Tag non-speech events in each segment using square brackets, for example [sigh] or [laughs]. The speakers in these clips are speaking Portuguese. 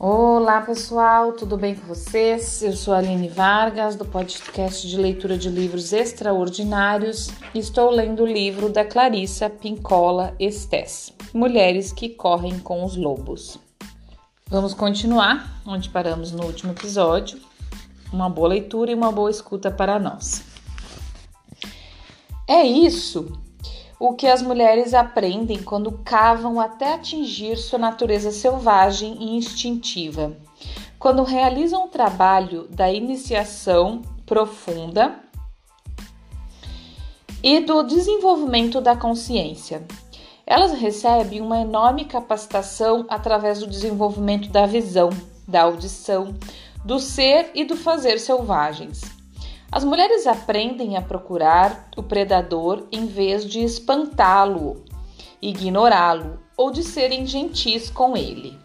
Olá pessoal, tudo bem com vocês? Eu sou a Aline Vargas, do podcast de leitura de livros extraordinários e estou lendo o livro da Clarissa Pincola Estes, Mulheres que Correm com os Lobos. Vamos continuar onde paramos no último episódio. Uma boa leitura e uma boa escuta para nós. É isso o que as mulheres aprendem quando cavam até atingir sua natureza selvagem e instintiva. Quando realizam o trabalho da iniciação profunda e do desenvolvimento da consciência. Elas recebem uma enorme capacitação através do desenvolvimento da visão, da audição, do ser e do fazer selvagens. As mulheres aprendem a procurar o predador em vez de espantá-lo, ignorá-lo ou de serem gentis com ele.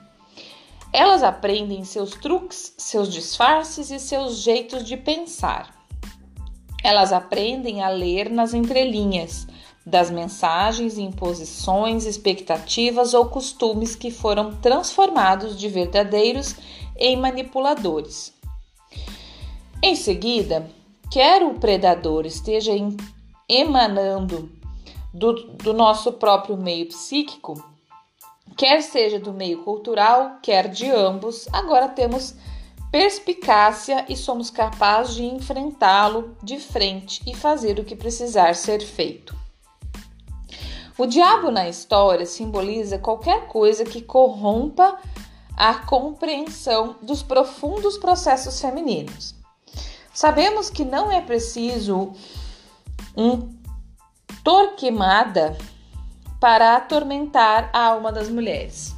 Elas aprendem seus truques, seus disfarces e seus jeitos de pensar. Elas aprendem a ler nas entrelinhas das mensagens, imposições, expectativas ou costumes que foram transformados de verdadeiros em manipuladores. Em seguida, quer o predador esteja emanando do, do nosso próprio meio psíquico, quer seja do meio cultural, quer de ambos, agora temos perspicácia e somos capazes de enfrentá-lo de frente e fazer o que precisar ser feito. O diabo na história simboliza qualquer coisa que corrompa a compreensão dos profundos processos femininos. Sabemos que não é preciso um torquemada para atormentar a alma das mulheres.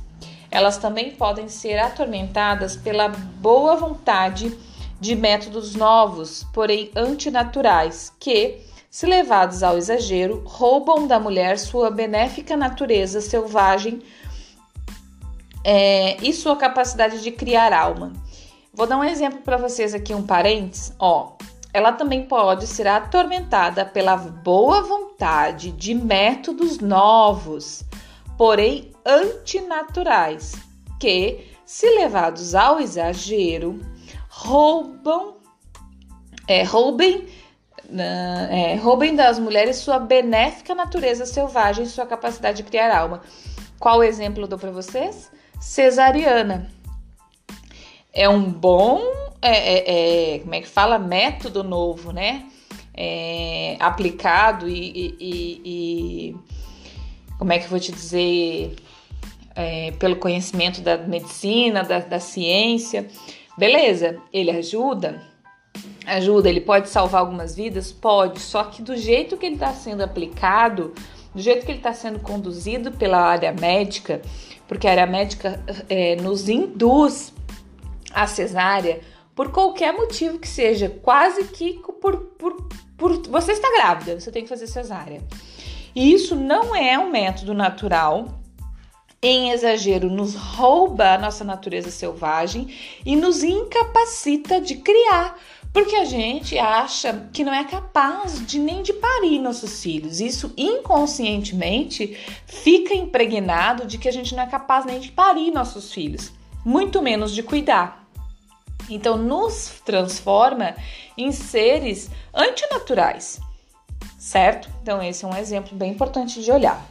Elas também podem ser atormentadas pela boa vontade de métodos novos, porém antinaturais, que, se levados ao exagero, roubam da mulher sua benéfica natureza selvagem é, e sua capacidade de criar alma. Vou dar um exemplo para vocês aqui, um parênteses. Ó, ela também pode ser atormentada pela boa vontade de métodos novos, porém antinaturais, que, se levados ao exagero, roubam, é, roubem, é, roubem das mulheres sua benéfica natureza selvagem e sua capacidade de criar alma. Qual exemplo eu dou para vocês? Cesariana é um bom, é, é, é, como é que fala, método novo, né? É, aplicado e, e, e, como é que eu vou te dizer, é, pelo conhecimento da medicina, da, da ciência. Beleza, ele ajuda, ajuda, ele pode salvar algumas vidas? Pode, só que do jeito que ele está sendo aplicado, do jeito que ele está sendo conduzido pela área médica, porque a área médica é, nos induz a cesárea por qualquer motivo que seja, quase que por, por, por você está grávida, você tem que fazer cesárea. E isso não é um método natural. Em exagero, nos rouba a nossa natureza selvagem e nos incapacita de criar, porque a gente acha que não é capaz de nem de parir nossos filhos. Isso inconscientemente fica impregnado de que a gente não é capaz nem de parir nossos filhos, muito menos de cuidar. Então, nos transforma em seres antinaturais, certo? Então, esse é um exemplo bem importante de olhar.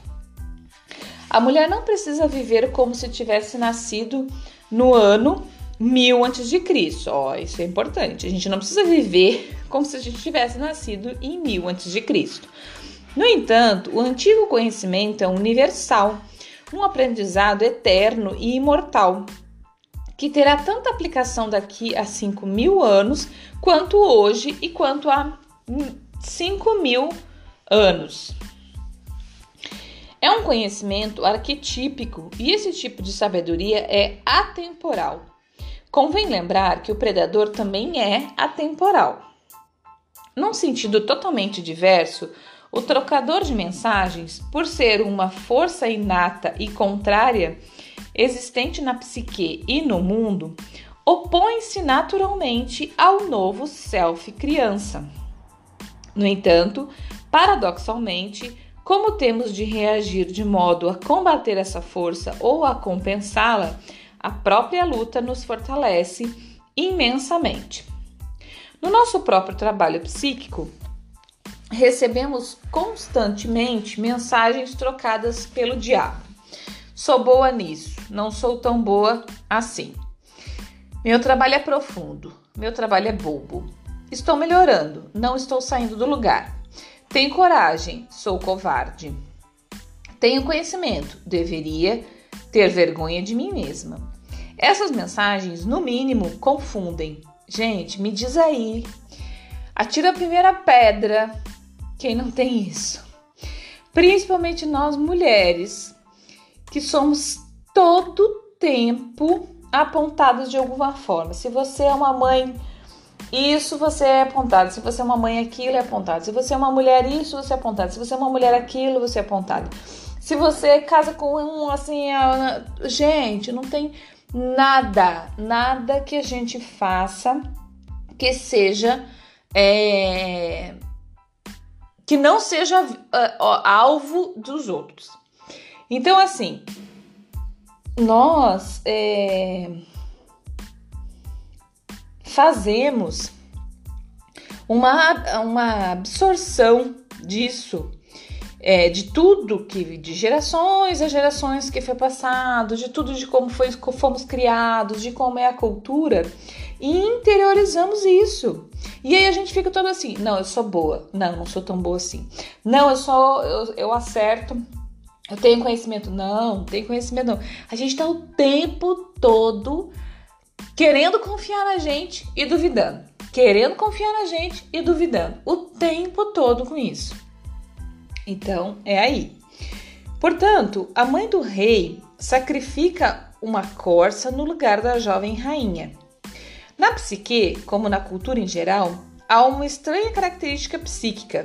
A mulher não precisa viver como se tivesse nascido no ano mil antes de Cristo. Ó, isso é importante. A gente não precisa viver [laughs] como se a gente tivesse nascido em mil antes de Cristo. No entanto, o antigo conhecimento é universal, um aprendizado eterno e imortal que terá tanta aplicação daqui a 5 mil anos quanto hoje e quanto a 5 mil anos. É um conhecimento arquetípico e esse tipo de sabedoria é atemporal. Convém lembrar que o predador também é atemporal. Num sentido totalmente diverso, o trocador de mensagens, por ser uma força inata e contrária, existente na psique e no mundo opõe-se naturalmente ao novo self criança. No entanto, paradoxalmente, como temos de reagir de modo a combater essa força ou a compensá-la, a própria luta nos fortalece imensamente. No nosso próprio trabalho psíquico, recebemos constantemente mensagens trocadas pelo diabo. Sou boa nisso, não sou tão boa assim. Meu trabalho é profundo, meu trabalho é bobo. Estou melhorando, não estou saindo do lugar. Tenho coragem, sou covarde. Tenho conhecimento, deveria ter vergonha de mim mesma. Essas mensagens, no mínimo, confundem. Gente, me diz aí. Atira a primeira pedra quem não tem isso. Principalmente nós mulheres, que somos todo tempo apontadas de alguma forma. Se você é uma mãe, isso você é apontado. Se você é uma mãe, aquilo é apontado. Se você é uma mulher, isso você é apontado. Se você é uma mulher, aquilo você é apontado. Se você casa com um assim, gente, não tem nada, nada que a gente faça que seja é, que não seja uh, alvo dos outros. Então, assim, nós é, fazemos uma, uma absorção disso é, de tudo que de gerações a gerações que foi passado, de tudo de como foi, fomos criados, de como é a cultura e interiorizamos isso. E aí a gente fica todo assim: não, eu sou boa, não, não sou tão boa assim, não, eu sou, eu, eu acerto. Eu tenho conhecimento? Não, não tenho conhecimento não. A gente tá o tempo todo querendo confiar na gente e duvidando. Querendo confiar na gente e duvidando. O tempo todo com isso. Então, é aí. Portanto, a mãe do rei sacrifica uma corça no lugar da jovem rainha. Na psique, como na cultura em geral, há uma estranha característica psíquica.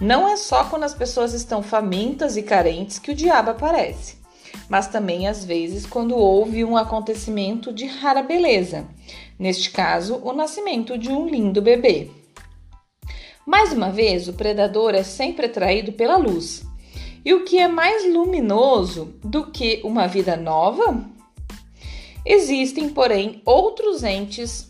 Não é só quando as pessoas estão famintas e carentes que o diabo aparece, mas também às vezes quando houve um acontecimento de rara beleza, neste caso, o nascimento de um lindo bebê. Mais uma vez, o predador é sempre atraído pela luz. E o que é mais luminoso do que uma vida nova? Existem, porém, outros entes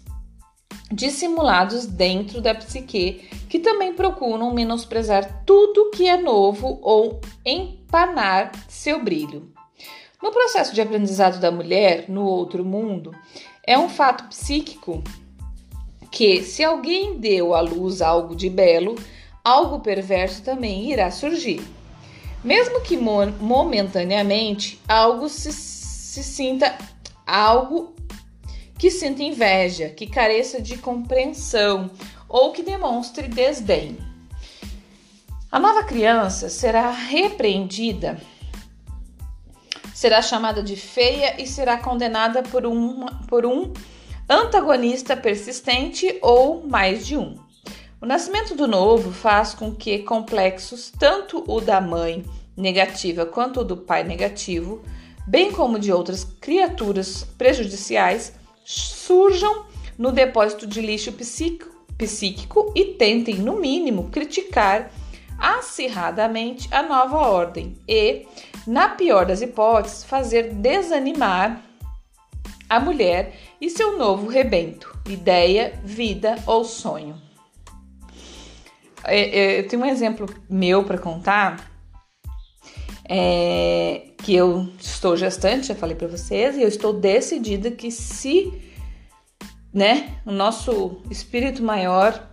dissimulados dentro da psique que também procuram menosprezar tudo que é novo ou empanar seu brilho. No processo de aprendizado da mulher no outro mundo, é um fato psíquico que, se alguém deu à luz algo de belo, algo perverso também irá surgir. Mesmo que momentaneamente algo se, se sinta algo que sinta inveja, que careça de compreensão ou que demonstre desdém. A nova criança será repreendida, será chamada de feia e será condenada por um, por um antagonista persistente ou mais de um. O nascimento do novo faz com que complexos, tanto o da mãe negativa quanto o do pai negativo, bem como de outras criaturas prejudiciais, surjam no depósito de lixo psíquico, psíquico e tentem, no mínimo, criticar acirradamente a nova ordem e, na pior das hipóteses, fazer desanimar a mulher e seu novo rebento, ideia, vida ou sonho. É, é, eu tenho um exemplo meu para contar, é, que eu estou gestante, já falei para vocês, e eu estou decidida que se, né, o nosso espírito maior,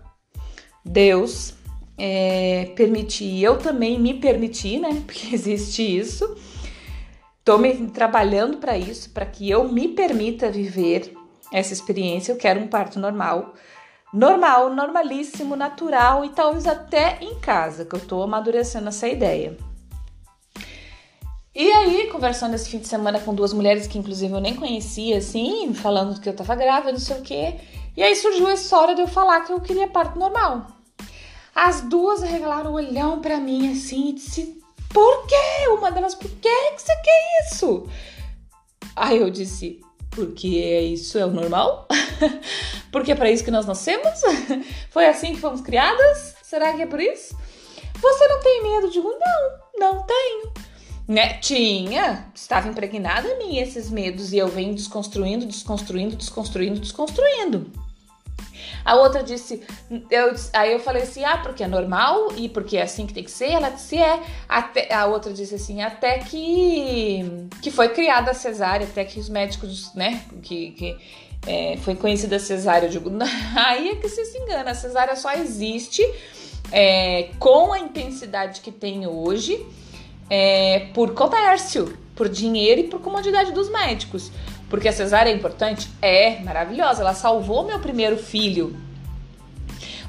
Deus, é, permitir, eu também me permitir, né, [laughs] porque existe isso, Estou me trabalhando para isso, para que eu me permita viver essa experiência. Eu quero um parto normal, normal, normalíssimo, natural e talvez até em casa, que eu estou amadurecendo essa ideia. E aí, conversando esse fim de semana com duas mulheres que inclusive eu nem conhecia, assim, falando que eu tava grávida, não sei o quê. E aí surgiu a história de eu falar que eu queria parto normal. As duas arregalaram o olhão para mim assim e disse: por quê? Uma delas, por que você quer isso? Aí eu disse, porque isso é o normal? [laughs] porque é para isso que nós nascemos? [laughs] Foi assim que fomos criadas? Será que é por isso? Você não tem medo? Digo, não, não tenho. Né? Tinha, estava impregnada em mim esses medos e eu venho desconstruindo, desconstruindo, desconstruindo, desconstruindo. A outra disse, eu, aí eu falei assim, ah, porque é normal e porque é assim que tem que ser. Ela disse, é. Até, a outra disse assim, até que, que foi criada a cesárea, até que os médicos, né, que, que é, foi conhecida a cesárea. Eu digo, [laughs] aí é que você se engana, a cesárea só existe é, com a intensidade que tem hoje é, por comércio, por dinheiro e por comodidade dos médicos. Porque a cesárea é importante? É, maravilhosa. Ela salvou meu primeiro filho.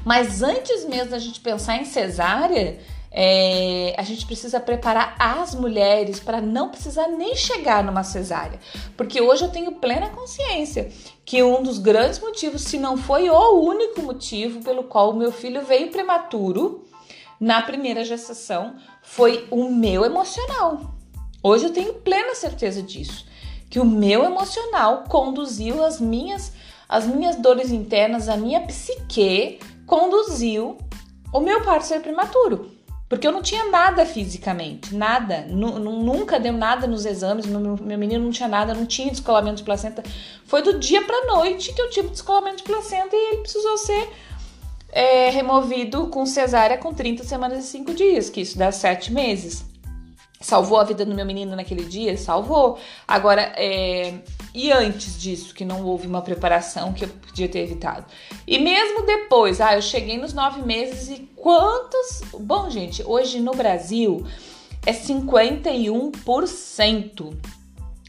Mas antes mesmo da gente pensar em cesárea, é, a gente precisa preparar as mulheres para não precisar nem chegar numa cesárea. Porque hoje eu tenho plena consciência que um dos grandes motivos, se não foi o único motivo pelo qual o meu filho veio prematuro na primeira gestação, foi o meu emocional. Hoje eu tenho plena certeza disso que o meu emocional conduziu as minhas as minhas dores internas, a minha psique conduziu o meu parto ser prematuro. Porque eu não tinha nada fisicamente, nada, nunca deu nada nos exames, meu, meu menino não tinha nada, não tinha descolamento de placenta. Foi do dia para noite que eu tive descolamento de placenta e ele precisou ser é, removido com cesárea com 30 semanas e 5 dias, que isso dá 7 meses. Salvou a vida do meu menino naquele dia? Salvou. Agora, é... e antes disso, que não houve uma preparação que eu podia ter evitado? E mesmo depois, ah, eu cheguei nos nove meses e quantos. Bom, gente, hoje no Brasil é 51%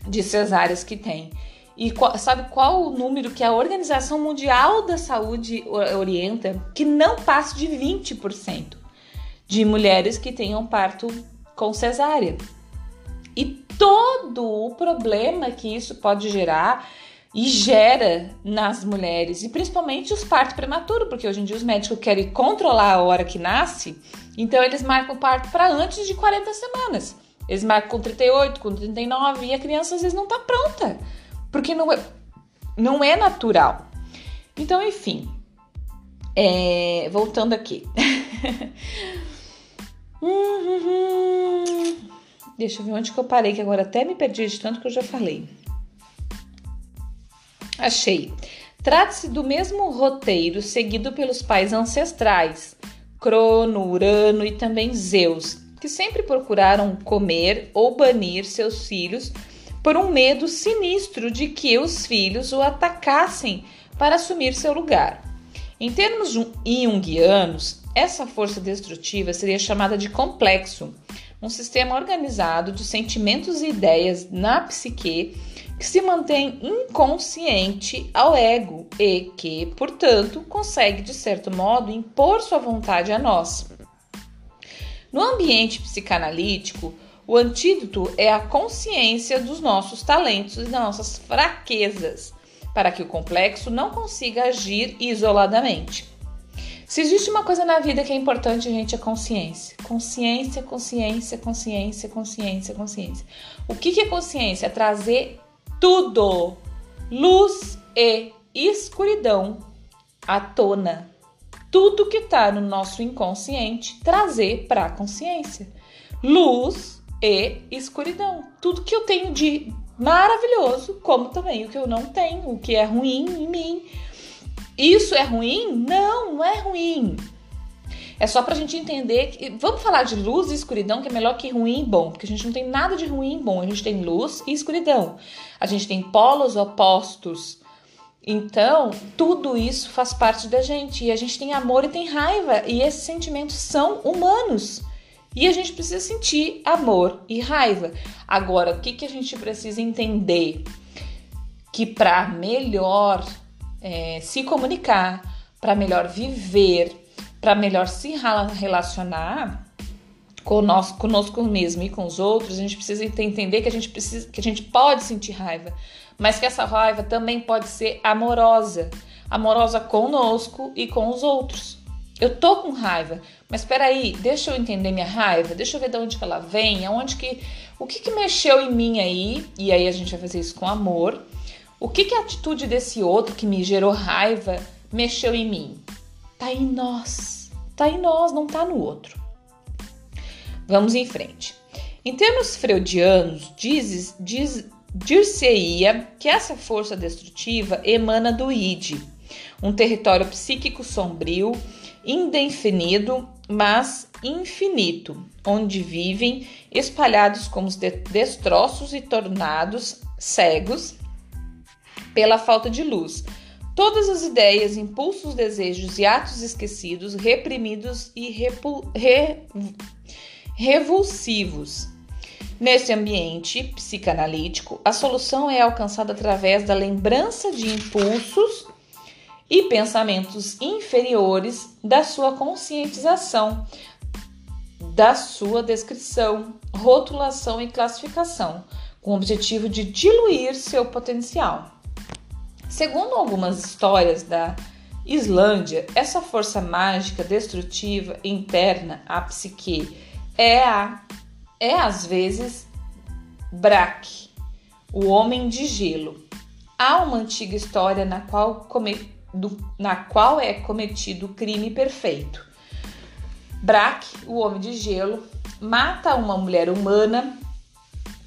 de cesáreas que tem. E qual, sabe qual o número que a Organização Mundial da Saúde orienta? Que não passe de 20% de mulheres que tenham parto com cesárea. E todo o problema que isso pode gerar e gera nas mulheres, e principalmente os partos prematuros, porque hoje em dia os médicos querem controlar a hora que nasce, então eles marcam o parto para antes de 40 semanas. Eles marcam com 38, com 39 e a criança às vezes não está pronta, porque não é, não é natural. Então, enfim, é, voltando aqui. [laughs] Deixa eu ver onde que eu parei, que agora até me perdi de tanto que eu já falei. Achei. Trata-se do mesmo roteiro seguido pelos pais ancestrais, Crono, Urano e também Zeus, que sempre procuraram comer ou banir seus filhos por um medo sinistro de que os filhos o atacassem para assumir seu lugar. Em termos junguianos, essa força destrutiva seria chamada de complexo, um sistema organizado de sentimentos e ideias na psique que se mantém inconsciente ao ego e que, portanto, consegue de certo modo impor sua vontade a nós. No ambiente psicanalítico, o antídoto é a consciência dos nossos talentos e das nossas fraquezas, para que o complexo não consiga agir isoladamente. Se existe uma coisa na vida que é importante, gente, é consciência. Consciência, consciência, consciência, consciência, consciência. O que, é consciência? É trazer tudo, luz e escuridão à tona. Tudo que está no nosso inconsciente, trazer para a consciência. Luz e escuridão. Tudo que eu tenho de maravilhoso, como também o que eu não tenho, o que é ruim em mim isso é ruim? Não, não é ruim. É só pra gente entender que. Vamos falar de luz e escuridão, que é melhor que ruim e bom, porque a gente não tem nada de ruim e bom. A gente tem luz e escuridão. A gente tem polos opostos. Então, tudo isso faz parte da gente. E a gente tem amor e tem raiva. E esses sentimentos são humanos. E a gente precisa sentir amor e raiva. Agora, o que, que a gente precisa entender? Que para melhor é, se comunicar, para melhor viver, para melhor se relacionar conosco, conosco mesmo e com os outros, a gente precisa entender que a gente precisa, que a gente pode sentir raiva, mas que essa raiva também pode ser amorosa, amorosa conosco e com os outros. Eu tô com raiva, mas espera aí, deixa eu entender minha raiva, deixa eu ver de onde que ela vem, aonde que, o que que mexeu em mim aí, e aí a gente vai fazer isso com amor o que, que a atitude desse outro que me gerou raiva mexeu em mim? Tá em nós. Tá em nós, não tá no outro. Vamos em frente. Em termos freudianos, diz, diz, dir-se-ia que essa força destrutiva emana do id, um território psíquico sombrio, indefinido, mas infinito, onde vivem espalhados como destroços e tornados cegos pela falta de luz. Todas as ideias, impulsos, desejos e atos esquecidos, reprimidos e re revulsivos. Nesse ambiente psicanalítico, a solução é alcançada através da lembrança de impulsos e pensamentos inferiores da sua conscientização, da sua descrição, rotulação e classificação, com o objetivo de diluir seu potencial. Segundo algumas histórias da Islândia, essa força mágica destrutiva interna à psique é a é às vezes Brak, o homem de gelo. Há uma antiga história na qual, do, na qual é cometido o crime perfeito. Brak, o homem de gelo, mata uma mulher humana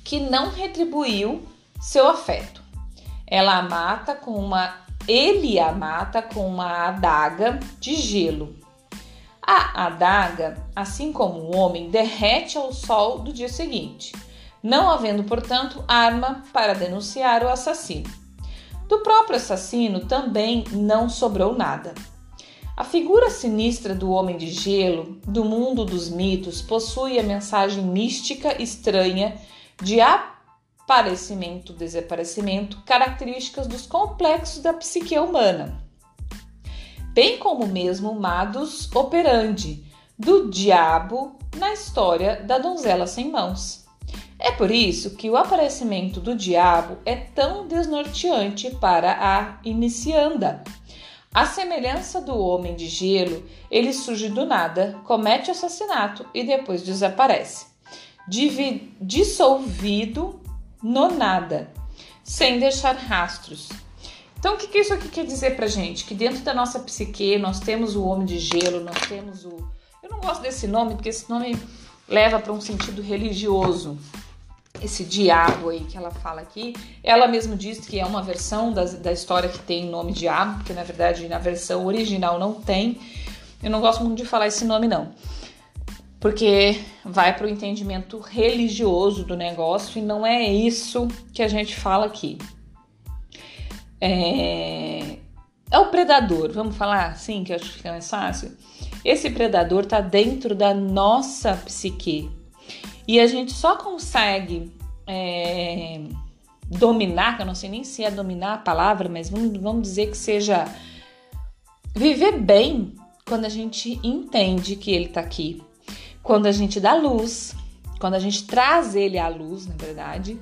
que não retribuiu seu afeto. Ela a mata com uma ele a mata com uma adaga de gelo. A adaga, assim como o homem, derrete ao sol do dia seguinte, não havendo, portanto, arma para denunciar o assassino. Do próprio assassino também não sobrou nada. A figura sinistra do homem de gelo, do mundo dos mitos, possui a mensagem mística estranha de aparecimento, desaparecimento, características dos complexos da psique humana bem como mesmo modus operandi do diabo na história da donzela sem mãos. É por isso que o aparecimento do diabo é tão desnorteante para a inicianda. A semelhança do homem de gelo, ele surge do nada, comete assassinato e depois desaparece, dissolvido no nada, sem deixar rastros, então, o que, que isso aqui quer dizer pra gente? Que dentro da nossa psique nós temos o homem de gelo, nós temos o. Eu não gosto desse nome porque esse nome leva para um sentido religioso. Esse diabo aí que ela fala aqui, ela mesma diz que é uma versão da, da história que tem nome diabo, porque na verdade na versão original não tem. Eu não gosto muito de falar esse nome, não. Porque vai para o entendimento religioso do negócio e não é isso que a gente fala aqui. É, é o predador, vamos falar assim, que eu acho que fica mais fácil. Esse predador está dentro da nossa psique e a gente só consegue é, dominar, que eu não sei nem se é dominar a palavra, mas vamos, vamos dizer que seja viver bem quando a gente entende que ele está aqui, quando a gente dá luz, quando a gente traz ele à luz, na verdade,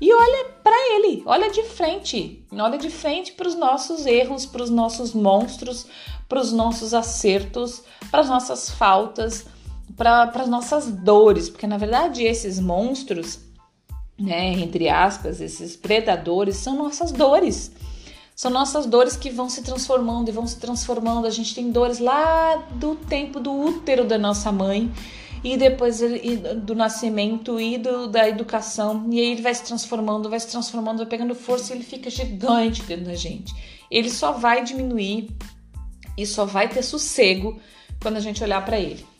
e olha para ele, olha de frente, olha de frente para os nossos erros, para os nossos monstros, para os nossos acertos, para as nossas faltas, para as nossas dores, porque na verdade esses monstros, né, entre aspas, esses predadores são nossas dores. São nossas dores que vão se transformando e vão se transformando. A gente tem dores lá do tempo do útero da nossa mãe e depois do nascimento e do, da educação. E aí ele vai se transformando, vai se transformando, vai pegando força e ele fica gigante dentro da gente. Ele só vai diminuir e só vai ter sossego quando a gente olhar para ele.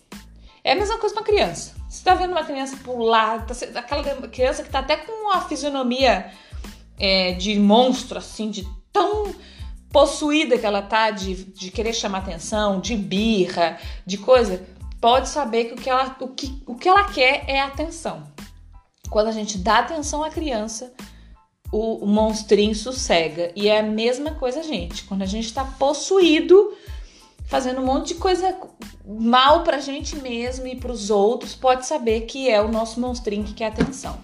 É a mesma coisa uma criança. Você tá vendo uma criança pular, tá, aquela criança que tá até com uma fisionomia é, de monstro, assim, de tão possuída que ela tá de, de querer chamar atenção, de birra, de coisa pode saber que o que ela, o que, o que ela quer é atenção. Quando a gente dá atenção à criança, o, o monstrinho sossega. E é a mesma coisa, gente. Quando a gente está possuído, fazendo um monte de coisa mal pra gente mesmo e pros outros, pode saber que é o nosso monstrinho que quer atenção.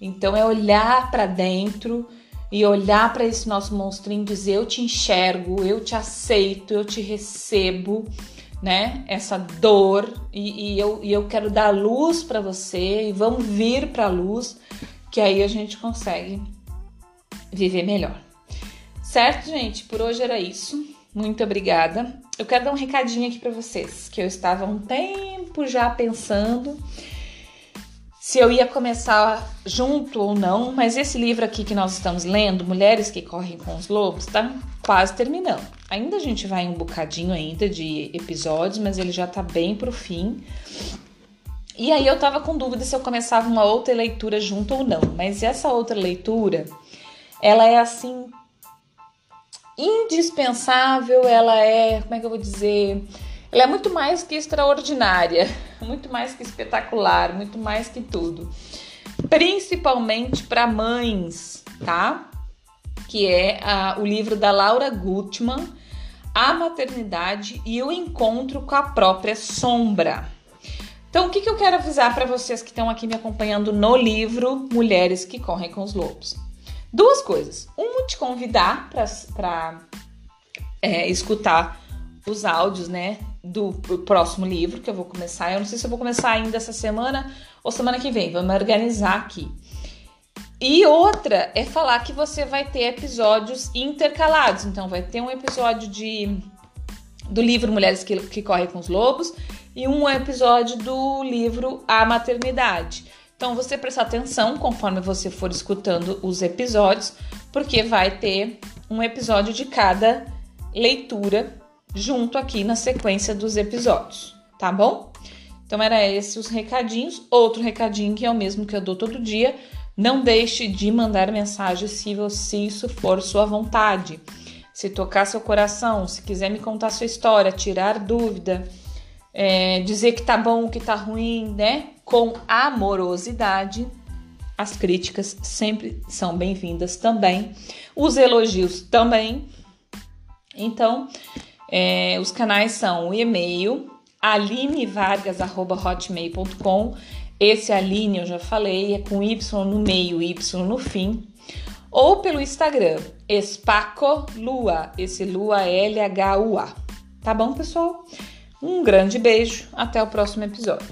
Então é olhar para dentro e olhar para esse nosso monstrinho e dizer: Eu te enxergo, eu te aceito, eu te recebo né? Essa dor e, e eu, e eu quero dar luz para você e vamos vir para a luz, que aí a gente consegue viver melhor. Certo, gente? Por hoje era isso. Muito obrigada. Eu quero dar um recadinho aqui para vocês, que eu estava um tempo já pensando se eu ia começar junto ou não, mas esse livro aqui que nós estamos lendo, Mulheres que Correm com os Lobos, tá quase terminando. Ainda a gente vai um bocadinho ainda de episódios, mas ele já tá bem pro fim. E aí eu tava com dúvida se eu começava uma outra leitura junto ou não, mas essa outra leitura, ela é assim indispensável, ela é, como é que eu vou dizer, ela é muito mais que extraordinária, [laughs] muito mais que espetacular, muito mais que tudo. Principalmente para mães, tá? Que é a, o livro da Laura Gutman, A Maternidade e o Encontro com a Própria Sombra. Então, o que, que eu quero avisar para vocês que estão aqui me acompanhando no livro Mulheres que Correm com os Lobos? Duas coisas. Um, te convidar para é, escutar os áudios, né, do próximo livro que eu vou começar. Eu não sei se eu vou começar ainda essa semana ou semana que vem. Vamos organizar aqui. E outra é falar que você vai ter episódios intercalados. Então, vai ter um episódio de do livro Mulheres que, que Correm com os Lobos e um episódio do livro A Maternidade. Então, você prestar atenção conforme você for escutando os episódios, porque vai ter um episódio de cada leitura junto aqui na sequência dos episódios, tá bom? Então era esses os recadinhos. Outro recadinho que é o mesmo que eu dou todo dia, não deixe de mandar mensagem se, se isso for sua vontade. Se tocar seu coração, se quiser me contar sua história, tirar dúvida, é, dizer que tá bom, que tá ruim, né? Com amorosidade. As críticas sempre são bem-vindas também. Os elogios também. Então, é, os canais são o e-mail alinevargas.hotmail.com Esse Aline eu já falei, é com Y no meio, Y no fim. Ou pelo Instagram, Espaco Lua, esse Lua L-H-U-A. Tá bom, pessoal? Um grande beijo, até o próximo episódio.